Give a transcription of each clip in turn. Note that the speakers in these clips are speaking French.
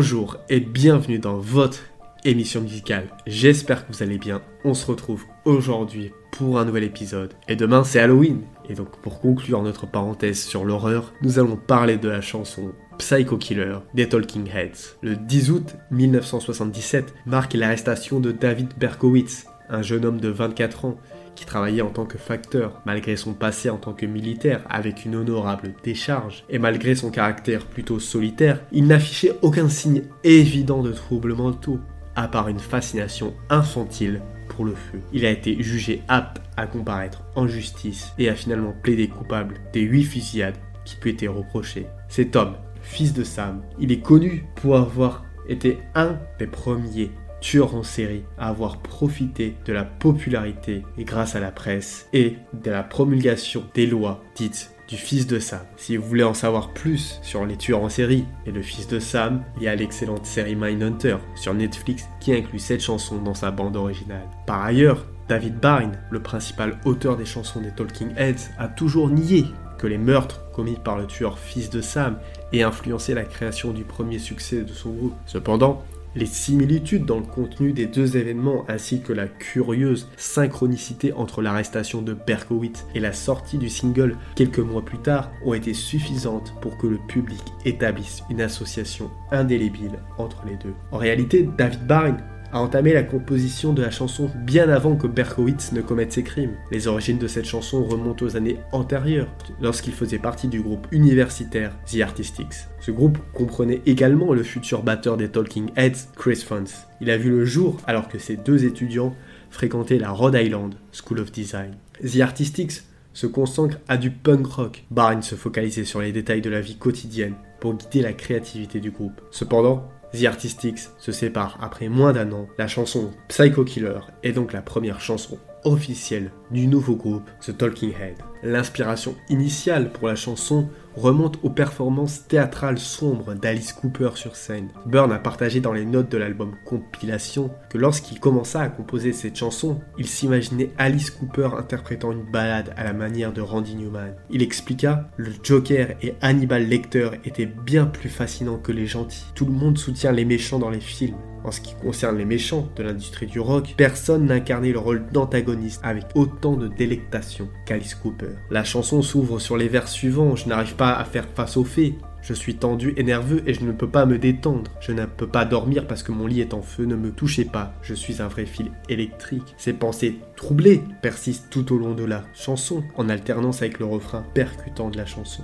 Bonjour et bienvenue dans votre émission musicale. J'espère que vous allez bien. On se retrouve aujourd'hui pour un nouvel épisode. Et demain c'est Halloween. Et donc pour conclure notre parenthèse sur l'horreur, nous allons parler de la chanson Psycho Killer des Talking Heads. Le 10 août 1977 marque l'arrestation de David Berkowitz, un jeune homme de 24 ans qui travaillait en tant que facteur, malgré son passé en tant que militaire avec une honorable décharge, et malgré son caractère plutôt solitaire, il n'affichait aucun signe évident de troubles mentaux, à part une fascination infantile pour le feu. Il a été jugé apte à comparaître en justice et a finalement plaidé coupable des huit fusillades qui lui étaient reprochées. Cet homme, fils de Sam, il est connu pour avoir été un des premiers tueur en série à avoir profité de la popularité grâce à la presse et de la promulgation des lois dites du fils de Sam. Si vous voulez en savoir plus sur les tueurs en série et le fils de Sam, il y a l'excellente série Mindhunter sur Netflix qui inclut cette chanson dans sa bande originale. Par ailleurs, David Byrne, le principal auteur des chansons des Talking Heads, a toujours nié que les meurtres commis par le tueur fils de Sam aient influencé la création du premier succès de son groupe. Cependant, les similitudes dans le contenu des deux événements ainsi que la curieuse synchronicité entre l'arrestation de Berkowitz et la sortie du single quelques mois plus tard ont été suffisantes pour que le public établisse une association indélébile entre les deux. En réalité, David Byrne a entamé la composition de la chanson bien avant que Berkowitz ne commette ses crimes. Les origines de cette chanson remontent aux années antérieures, lorsqu'il faisait partie du groupe universitaire The Artistics. Ce groupe comprenait également le futur batteur des Talking Heads, Chris Frantz. Il a vu le jour alors que ces deux étudiants fréquentaient la Rhode Island School of Design. The Artistics se consacre à du punk rock. Barnes se focalisait sur les détails de la vie quotidienne pour guider la créativité du groupe. Cependant, The Artistics se sépare après moins d'un an. La chanson Psycho Killer est donc la première chanson officielle du nouveau groupe The Talking Head. L'inspiration initiale pour la chanson remonte aux performances théâtrales sombres d'Alice Cooper sur scène. Byrne a partagé dans les notes de l'album Compilation que lorsqu'il commença à composer cette chanson, il s'imaginait Alice Cooper interprétant une balade à la manière de Randy Newman. Il expliqua Le Joker et Hannibal Lecter étaient bien plus fascinants que les gentils. Tout le monde soutient les méchants dans les films. En ce qui concerne les méchants de l'industrie du rock, personne n'incarnait le rôle d'antagoniste avec autant de délectation qu'Alice Cooper. La chanson s'ouvre sur les vers suivants Je n'arrive pas à faire face aux faits. Je suis tendu et nerveux et je ne peux pas me détendre. Je ne peux pas dormir parce que mon lit est en feu. Ne me touchez pas. Je suis un vrai fil électrique. Ces pensées troublées persistent tout au long de la chanson, en alternance avec le refrain percutant de la chanson.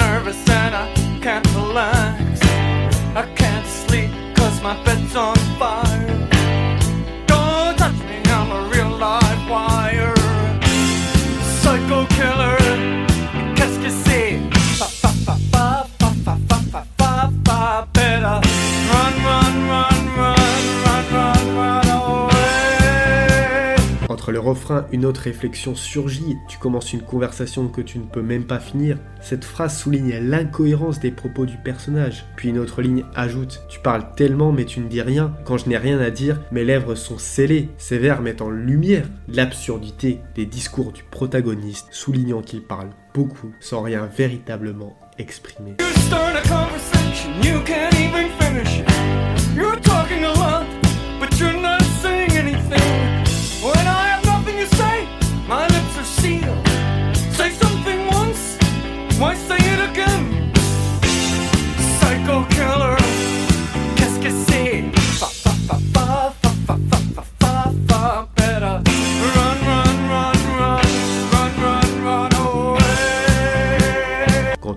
Nervous and I can't relax. I can't sleep cause my bed's on fire. Une autre réflexion surgit. Tu commences une conversation que tu ne peux même pas finir. Cette phrase souligne l'incohérence des propos du personnage. Puis une autre ligne ajoute Tu parles tellement mais tu ne dis rien. Quand je n'ai rien à dire, mes lèvres sont scellées. Ces vers mettent en lumière l'absurdité des discours du protagoniste, soulignant qu'il parle beaucoup sans rien véritablement exprimer.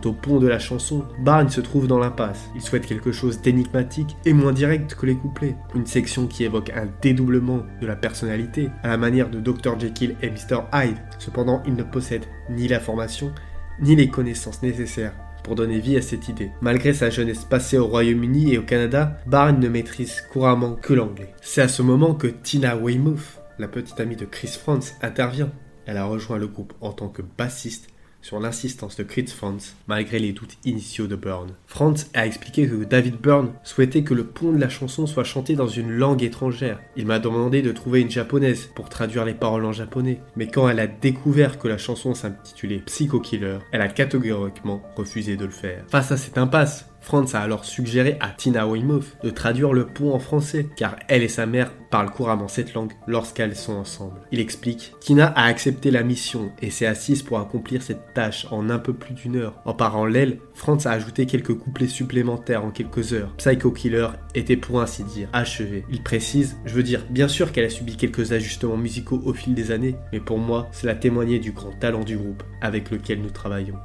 Au pont de la chanson, Barnes se trouve dans l'impasse. Il souhaite quelque chose d'énigmatique et moins direct que les couplets. Une section qui évoque un dédoublement de la personnalité, à la manière de Dr. Jekyll et Mr. Hyde. Cependant, il ne possède ni la formation, ni les connaissances nécessaires pour donner vie à cette idée. Malgré sa jeunesse passée au Royaume-Uni et au Canada, Barnes ne maîtrise couramment que l'anglais. C'est à ce moment que Tina Weymouth, la petite amie de Chris Frantz, intervient. Elle a rejoint le groupe en tant que bassiste sur l'insistance de Chris Franz, malgré les doutes initiaux de Byrne. Franz a expliqué que David Byrne souhaitait que le pont de la chanson soit chanté dans une langue étrangère. Il m'a demandé de trouver une japonaise pour traduire les paroles en japonais, mais quand elle a découvert que la chanson s'intitulait Psycho Killer, elle a catégoriquement refusé de le faire. Face à cette impasse, Franz a alors suggéré à Tina Weymouth de traduire le pont en français, car elle et sa mère parlent couramment cette langue lorsqu'elles sont ensemble. Il explique Tina a accepté la mission et s'est assise pour accomplir cette tâche en un peu plus d'une heure. En parallèle, Franz a ajouté quelques couplets supplémentaires en quelques heures. Psycho Killer était pour ainsi dire achevé. Il précise Je veux dire, bien sûr qu'elle a subi quelques ajustements musicaux au fil des années, mais pour moi, cela témoignait du grand talent du groupe avec lequel nous travaillons.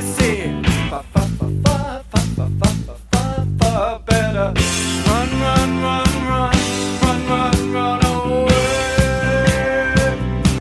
democracy.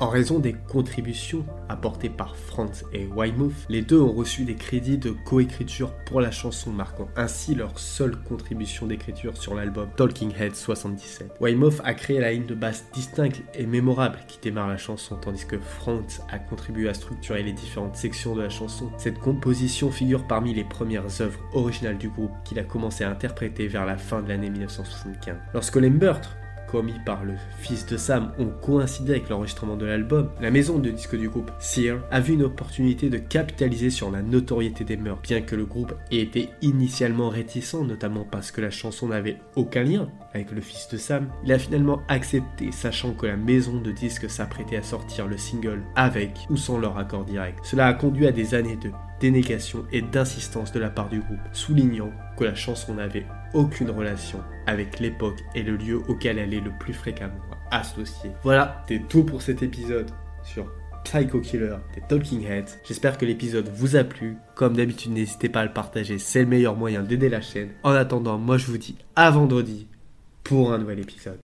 Raison des contributions apportées par Franz et Weymouth, les deux ont reçu des crédits de coécriture pour la chanson, marquant ainsi leur seule contribution d'écriture sur l'album Talking Heads 77. Weymouth a créé la ligne de basse distincte et mémorable qui démarre la chanson, tandis que Franz a contribué à structurer les différentes sections de la chanson. Cette composition figure parmi les premières œuvres originales du groupe qu'il a commencé à interpréter vers la fin de l'année 1975. Lorsque les meurtres commis par le fils de Sam ont coïncidé avec l'enregistrement de l'album, la maison de disques du groupe, Sear, a vu une opportunité de capitaliser sur la notoriété des meurtres. Bien que le groupe ait été initialement réticent, notamment parce que la chanson n'avait aucun lien avec le fils de Sam, il a finalement accepté, sachant que la maison de disques s'apprêtait à sortir le single avec ou sans leur accord direct. Cela a conduit à des années de dénégation et d'insistance de la part du groupe, soulignant que la chanson n'avait aucune relation avec l'époque et le lieu auquel elle est le plus fréquemment associée. Voilà, c'est tout pour cet épisode sur Psycho Killer des Talking Heads. J'espère que l'épisode vous a plu. Comme d'habitude, n'hésitez pas à le partager, c'est le meilleur moyen d'aider la chaîne. En attendant, moi je vous dis à vendredi pour un nouvel épisode.